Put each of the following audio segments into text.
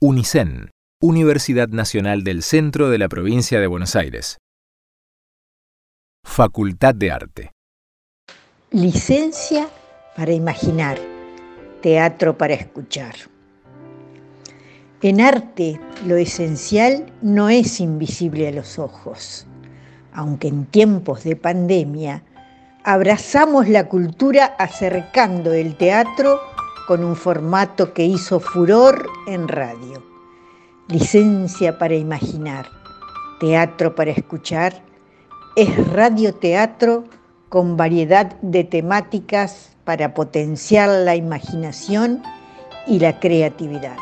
UNICEN, Universidad Nacional del Centro de la Provincia de Buenos Aires. Facultad de Arte. Licencia para imaginar, teatro para escuchar. En arte lo esencial no es invisible a los ojos, aunque en tiempos de pandemia abrazamos la cultura acercando el teatro con un formato que hizo furor en radio. Licencia para imaginar, teatro para escuchar, es radioteatro con variedad de temáticas para potenciar la imaginación y la creatividad.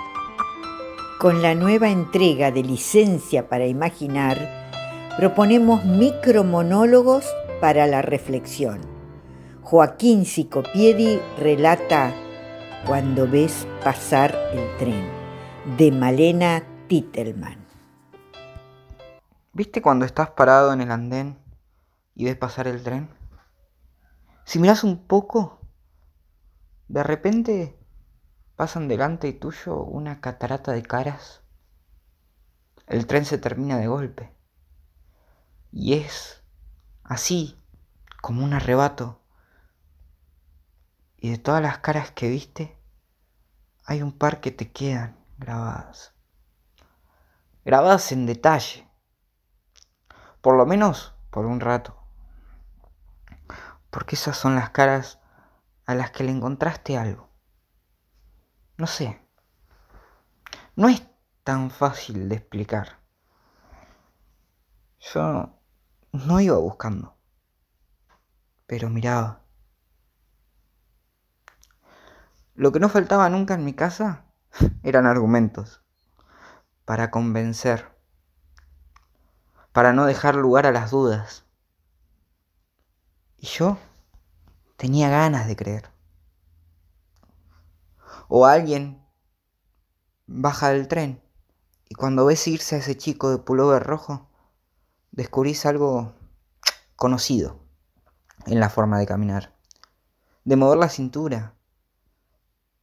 Con la nueva entrega de Licencia para Imaginar, proponemos micromonólogos para la reflexión. Joaquín Sicopiedi relata Cuando ves pasar el tren, de Malena Titelman. ¿Viste cuando estás parado en el andén y ves pasar el tren? Si miras un poco, de repente pasan delante tuyo una catarata de caras. El tren se termina de golpe. Y es así, como un arrebato. Y de todas las caras que viste, hay un par que te quedan grabadas. Grabadas en detalle. Por lo menos por un rato. Porque esas son las caras a las que le encontraste algo. No sé. No es tan fácil de explicar. Yo no iba buscando, pero miraba. Lo que no faltaba nunca en mi casa eran argumentos para convencer, para no dejar lugar a las dudas. Y yo tenía ganas de creer o alguien baja del tren y cuando ves irse a ese chico de pullover rojo, descubrís algo conocido en la forma de caminar, de mover la cintura,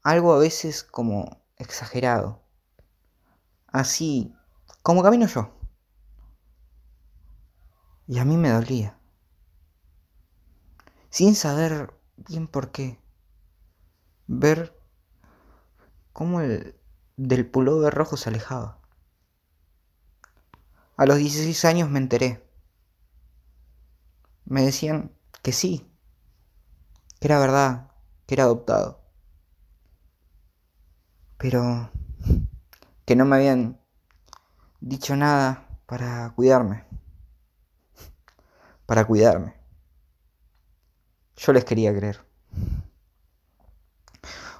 algo a veces como exagerado, así como camino yo. Y a mí me dolía, sin saber bien por qué, ver cómo el del pullover rojo se alejaba. A los 16 años me enteré. Me decían que sí, que era verdad, que era adoptado. Pero que no me habían dicho nada para cuidarme. Para cuidarme. Yo les quería creer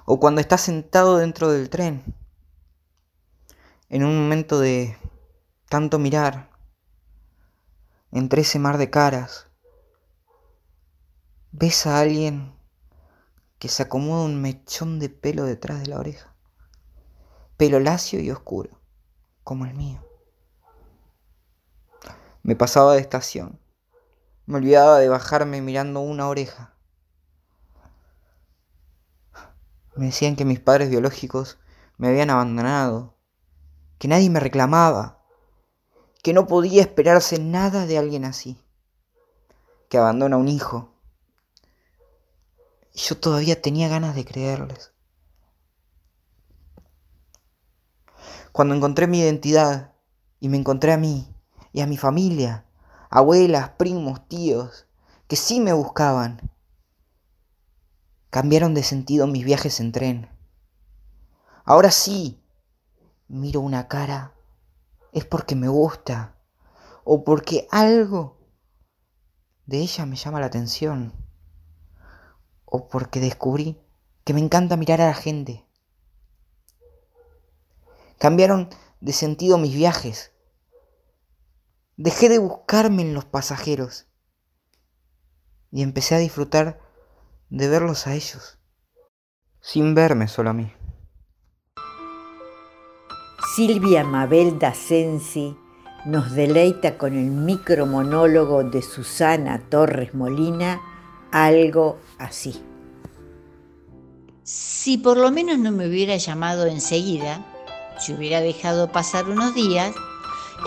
o cuando estás sentado dentro del tren, en un momento de tanto mirar, entre ese mar de caras, ves a alguien que se acomoda un mechón de pelo detrás de la oreja, pelo lacio y oscuro, como el mío. Me pasaba de estación, me olvidaba de bajarme mirando una oreja Me decían que mis padres biológicos me habían abandonado, que nadie me reclamaba, que no podía esperarse nada de alguien así, que abandona a un hijo. Y yo todavía tenía ganas de creerles. Cuando encontré mi identidad y me encontré a mí y a mi familia, abuelas, primos, tíos, que sí me buscaban, Cambiaron de sentido mis viajes en tren. Ahora sí, miro una cara, es porque me gusta o porque algo de ella me llama la atención o porque descubrí que me encanta mirar a la gente. Cambiaron de sentido mis viajes. Dejé de buscarme en los pasajeros y empecé a disfrutar de verlos a ellos, sin verme solo a mí. Silvia Mabel Dasensi nos deleita con el micromonólogo de Susana Torres Molina, algo así. Si por lo menos no me hubiera llamado enseguida, Si hubiera dejado pasar unos días,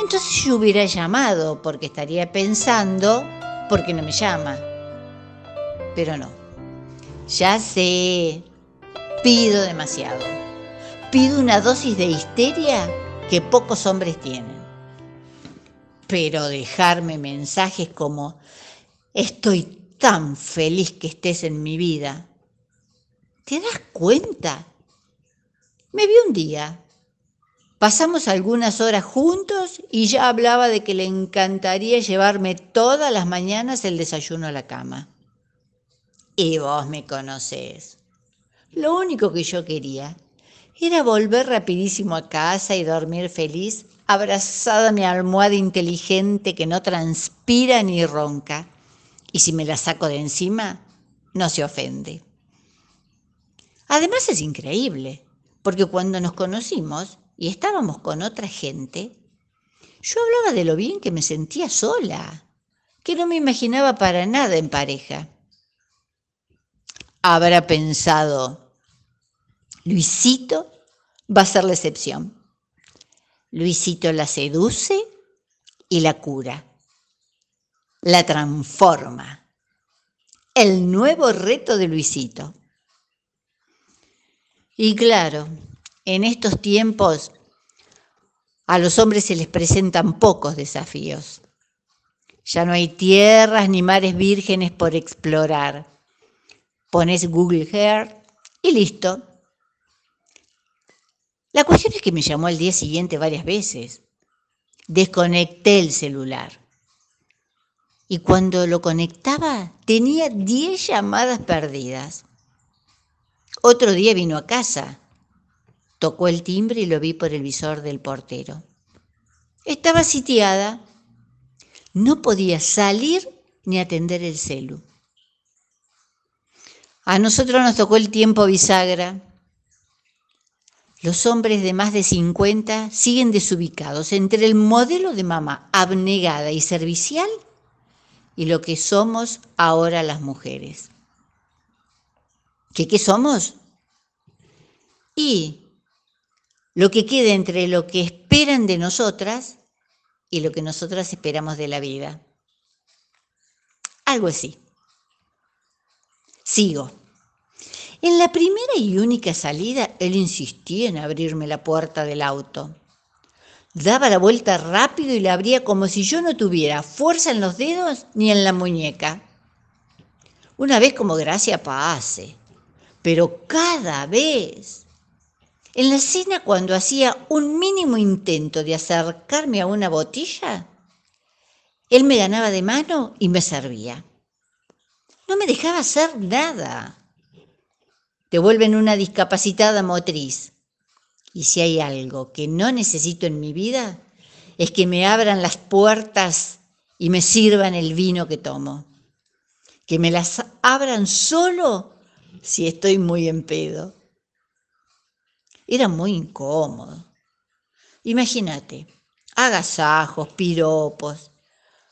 entonces yo hubiera llamado porque estaría pensando, ¿por qué no me llama? Pero no. Ya sé, pido demasiado. Pido una dosis de histeria que pocos hombres tienen. Pero dejarme mensajes como, estoy tan feliz que estés en mi vida. ¿Te das cuenta? Me vi un día. Pasamos algunas horas juntos y ya hablaba de que le encantaría llevarme todas las mañanas el desayuno a la cama. Y vos me conocés. Lo único que yo quería era volver rapidísimo a casa y dormir feliz, abrazada a mi almohada inteligente que no transpira ni ronca. Y si me la saco de encima, no se ofende. Además es increíble, porque cuando nos conocimos y estábamos con otra gente, yo hablaba de lo bien que me sentía sola, que no me imaginaba para nada en pareja. Habrá pensado, Luisito va a ser la excepción. Luisito la seduce y la cura. La transforma. El nuevo reto de Luisito. Y claro, en estos tiempos a los hombres se les presentan pocos desafíos. Ya no hay tierras ni mares vírgenes por explorar. Pones Google Earth y listo, la cuestión es que me llamó al día siguiente varias veces. Desconecté el celular. Y cuando lo conectaba tenía 10 llamadas perdidas. Otro día vino a casa. Tocó el timbre y lo vi por el visor del portero. Estaba sitiada. No podía salir ni atender el celu. A nosotros nos tocó el tiempo bisagra los hombres de más de 50 siguen desubicados entre el modelo de mamá abnegada y servicial y lo que somos ahora las mujeres. ¿Qué, qué somos? Y lo que queda entre lo que esperan de nosotras y lo que nosotras esperamos de la vida. Algo así. Sigo. En la primera y única salida, él insistía en abrirme la puerta del auto. Daba la vuelta rápido y la abría como si yo no tuviera fuerza en los dedos ni en la muñeca. Una vez como gracia pase, pero cada vez. En la cena, cuando hacía un mínimo intento de acercarme a una botella, él me ganaba de mano y me servía. No me dejaba hacer nada te vuelven una discapacitada motriz. Y si hay algo que no necesito en mi vida, es que me abran las puertas y me sirvan el vino que tomo. Que me las abran solo si estoy muy en pedo. Era muy incómodo. Imagínate, agasajos, piropos.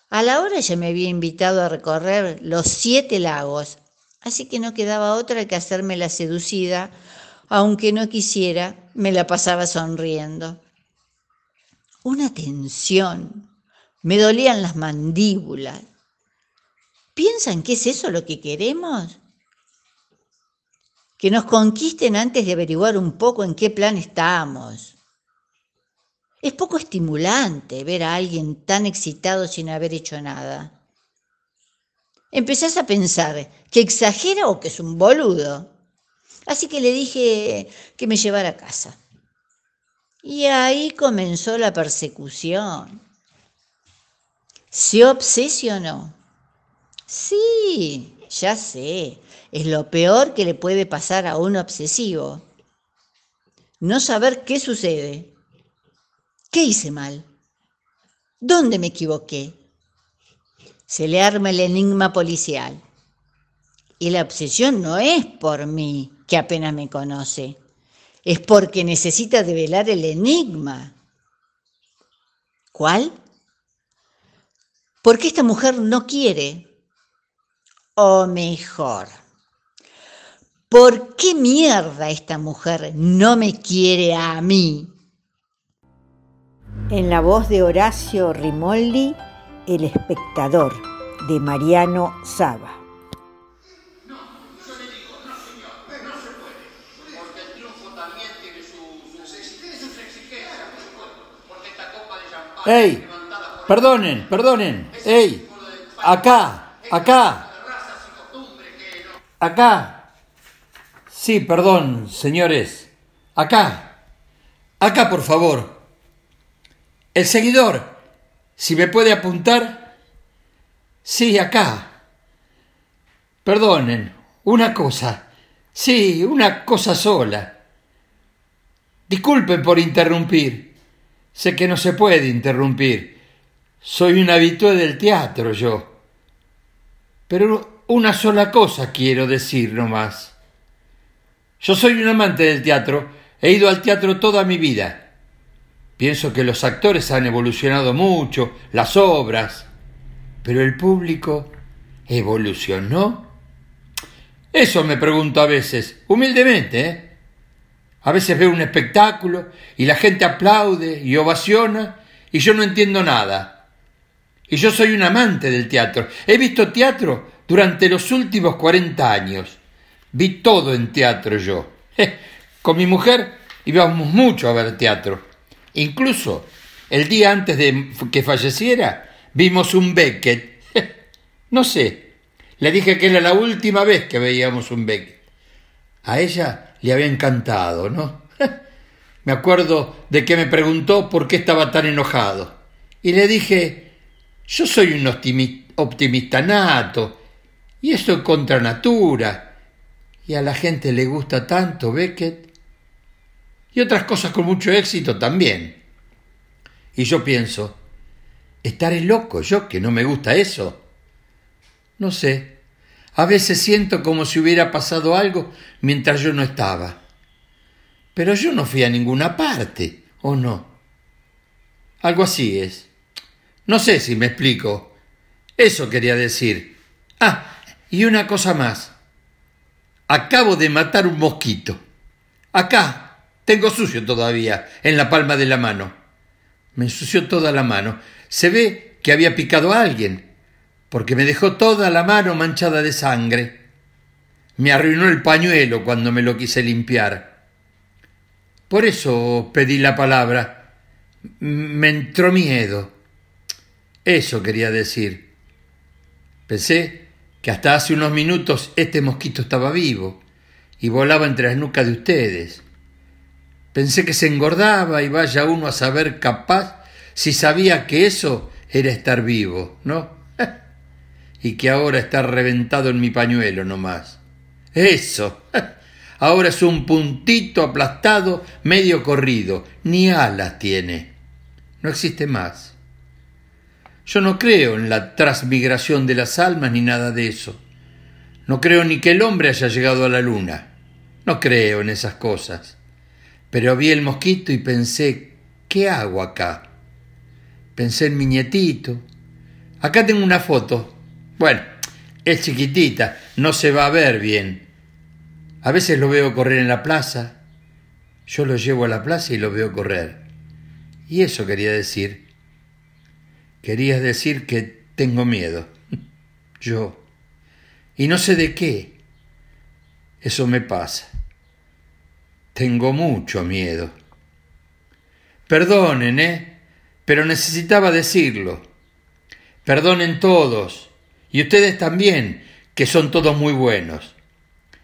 A la hora ya me había invitado a recorrer los siete lagos así que no quedaba otra que hacerme la seducida, aunque no quisiera, me la pasaba sonriendo. Una tensión, me dolían las mandíbulas. ¿Piensan que es eso lo que queremos? Que nos conquisten antes de averiguar un poco en qué plan estamos. Es poco estimulante ver a alguien tan excitado sin haber hecho nada empezás a pensar que exagera o que es un boludo. Así que le dije que me llevara a casa. Y ahí comenzó la persecución. ¿Se obsesionó? Sí, ya sé. Es lo peor que le puede pasar a un obsesivo. No saber qué sucede. ¿Qué hice mal? ¿Dónde me equivoqué? se le arma el enigma policial. Y la obsesión no es por mí, que apenas me conoce, es porque necesita develar el enigma. ¿Cuál? Porque esta mujer no quiere. O mejor, ¿por qué mierda esta mujer no me quiere a mí? En la voz de Horacio Rimoldi, El espectador, de Mariano Saba. ¡Ey! Perdonen, perdonen. ¡Ey! Acá, acá. Acá. Sí, perdón, señores. Acá. Acá, por favor. El seguidor. Si me puede apuntar. Sí, acá. Perdonen. Una cosa. Sí, una cosa sola. Disculpen por interrumpir. Sé que no se puede interrumpir. Soy un habitué del teatro yo. Pero una sola cosa quiero decir nomás. Yo soy un amante del teatro, he ido al teatro toda mi vida. Pienso que los actores han evolucionado mucho, las obras, pero el público evolucionó. Eso me pregunto a veces, humildemente, ¿eh? A veces veo un espectáculo y la gente aplaude y ovaciona y yo no entiendo nada. Y yo soy un amante del teatro. He visto teatro durante los últimos 40 años. Vi todo en teatro yo. Con mi mujer íbamos mucho a ver teatro. Incluso el día antes de que falleciera vimos un Beckett. No sé, le dije que era la última vez que veíamos un Beckett. A ella le había encantado, ¿no? me acuerdo de que me preguntó por qué estaba tan enojado. Y le dije, yo soy un optimista nato, y eso es contra natura. Y a la gente le gusta tanto Beckett. Y otras cosas con mucho éxito también. Y yo pienso, ¿estaré loco yo que no me gusta eso? No sé, a veces siento como si hubiera pasado algo mientras yo no estaba. Pero yo no fui a ninguna parte, ¿o no? Algo así es. No sé si me explico. Eso quería decir. Ah, y una cosa más. Acabo de matar un mosquito. Acá. Tengo sucio todavía, en la palma de la mano. Me ensució toda la mano. Se ve que había picado a alguien porque me dejó toda la mano manchada de sangre. Me arruinó el pañuelo cuando me lo quise limpiar. Por eso pedí la palabra. Me entró miedo. Eso quería decir. Pensé que hasta hace unos minutos este mosquito estaba vivo y volaba entre las nucas de ustedes. Pensé que se engordaba y vaya uno a saber capaz si sabía que eso era estar vivo, ¿no? y que ahora está reventado en mi pañuelo nomás. Eso. Ahora es un puntito aplastado, medio corrido, ni alas tiene. No existe más. Yo no creo en la transmigración de las almas ni nada de eso. No creo ni que el hombre haya llegado a la luna. No creo en esas cosas. Pero vi el mosquito y pensé, ¿qué hago acá? Pensé en mi nietito. Acá tengo una foto, bueno, es chiquitita, no se va a ver bien. A veces lo veo correr en la plaza. Yo lo llevo a la plaza y lo veo correr. Y eso quería decir. Quería decir que tengo miedo. Yo. Y no sé de qué. Eso me pasa. Tengo mucho miedo. Perdonen, ¿eh? Pero necesitaba decirlo. Perdonen todos y ustedes también, que son todos muy buenos.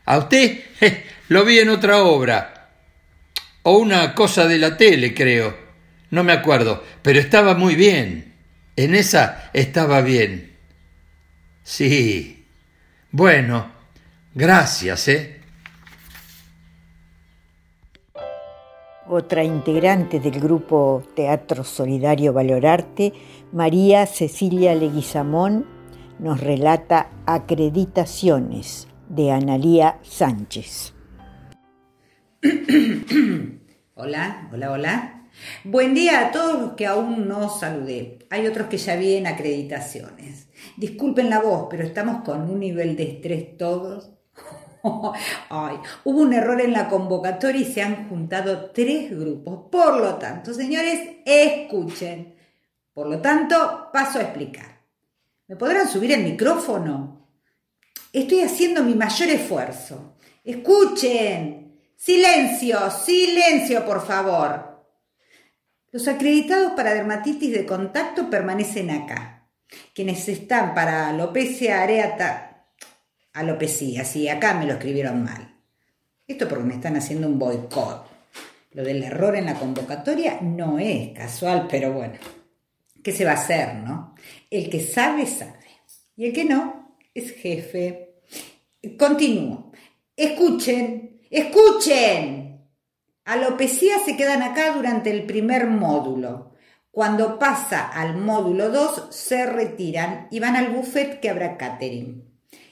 A usted lo vi en otra obra, o una cosa de la tele, creo. No me acuerdo, pero estaba muy bien. En esa estaba bien. Sí. Bueno, gracias, ¿eh? Otra integrante del grupo Teatro Solidario Valorarte, María Cecilia Leguizamón, nos relata Acreditaciones de Analía Sánchez. Hola, hola, hola. Buen día a todos los que aún no saludé. Hay otros que ya vi en acreditaciones. Disculpen la voz, pero estamos con un nivel de estrés todos. Ay, hubo un error en la convocatoria y se han juntado tres grupos. Por lo tanto, señores, escuchen. Por lo tanto, paso a explicar. ¿Me podrán subir el micrófono? Estoy haciendo mi mayor esfuerzo. Escuchen. Silencio, silencio, por favor. Los acreditados para dermatitis de contacto permanecen acá. Quienes están para alopecia areata, alopecia, sí, acá me lo escribieron mal. Esto porque me están haciendo un boicot. Lo del error en la convocatoria no es casual, pero bueno, ¿qué se va a hacer, no? El que sabe, sabe. Y el que no, es jefe. Continúo. Escuchen, escuchen. Alopecia se quedan acá durante el primer módulo. Cuando pasa al módulo 2, se retiran y van al buffet que habrá catering.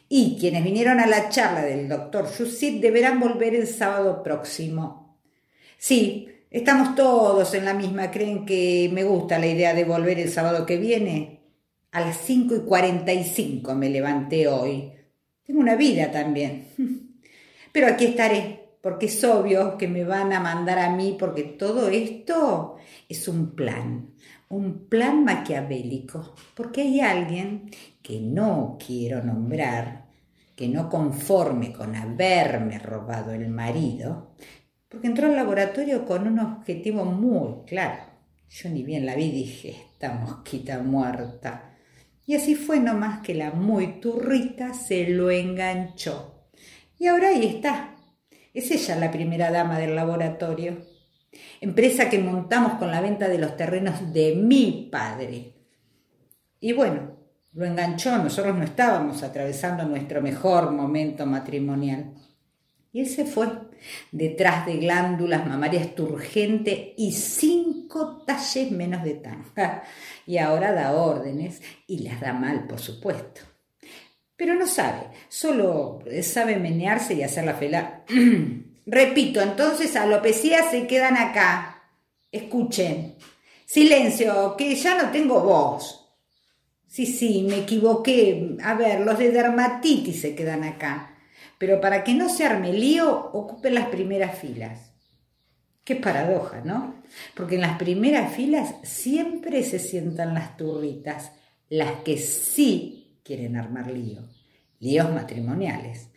Y quienes vinieron a la charla del doctor Yusit deberán volver el sábado próximo. Sí, estamos todos en la misma. ¿Creen que me gusta la idea de volver el sábado que viene? A las 5 y 45 me levanté hoy. Tengo una vida también. Pero aquí estaré, porque es obvio que me van a mandar a mí, porque todo esto es un plan, un plan maquiavélico, porque hay alguien que no quiero nombrar, que no conforme con haberme robado el marido, porque entró al laboratorio con un objetivo muy claro. Yo ni bien la vi dije, esta mosquita muerta. Y así fue nomás que la muy turrita se lo enganchó. Y ahora ahí está. Es ella la primera dama del laboratorio. Empresa que montamos con la venta de los terrenos de mi padre. Y bueno, lo enganchó, nosotros no estábamos atravesando nuestro mejor momento matrimonial. Y él se fue, detrás de glándulas mamarias turgente y cinco talles menos de tanga. Y ahora da órdenes y las da mal, por supuesto. Pero no sabe, solo sabe menearse y hacer la fela. Repito, entonces alopecia se quedan acá. Escuchen. Silencio, que ya no tengo voz. Sí, sí, me equivoqué. A ver, los de dermatitis se quedan acá pero para que no se arme lío, ocupen las primeras filas. Qué paradoja, ¿no? Porque en las primeras filas siempre se sientan las turritas, las que sí quieren armar lío, líos matrimoniales.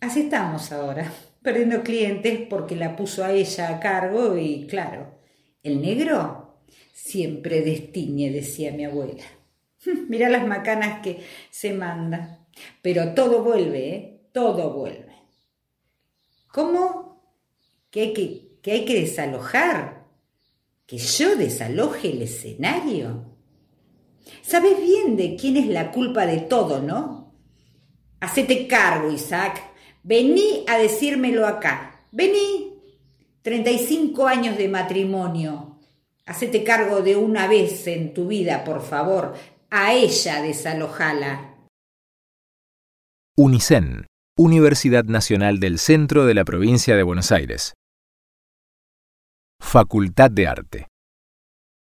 Así estamos ahora, perdiendo clientes porque la puso a ella a cargo y claro, el negro siempre destiñe, decía mi abuela. Mira las macanas que se manda. Pero todo vuelve, ¿eh? todo vuelve. ¿Cómo? ¿Que hay que, que hay que desalojar? ¿Que yo desaloje el escenario? Sabes bien de quién es la culpa de todo, ¿no? Hacete cargo, Isaac. Vení a decírmelo acá. Vení. 35 años de matrimonio. Hacete cargo de una vez en tu vida, por favor. A ella desalojala. UNICEN Universidad Nacional del Centro de la Provincia de Buenos Aires. Facultad de Arte.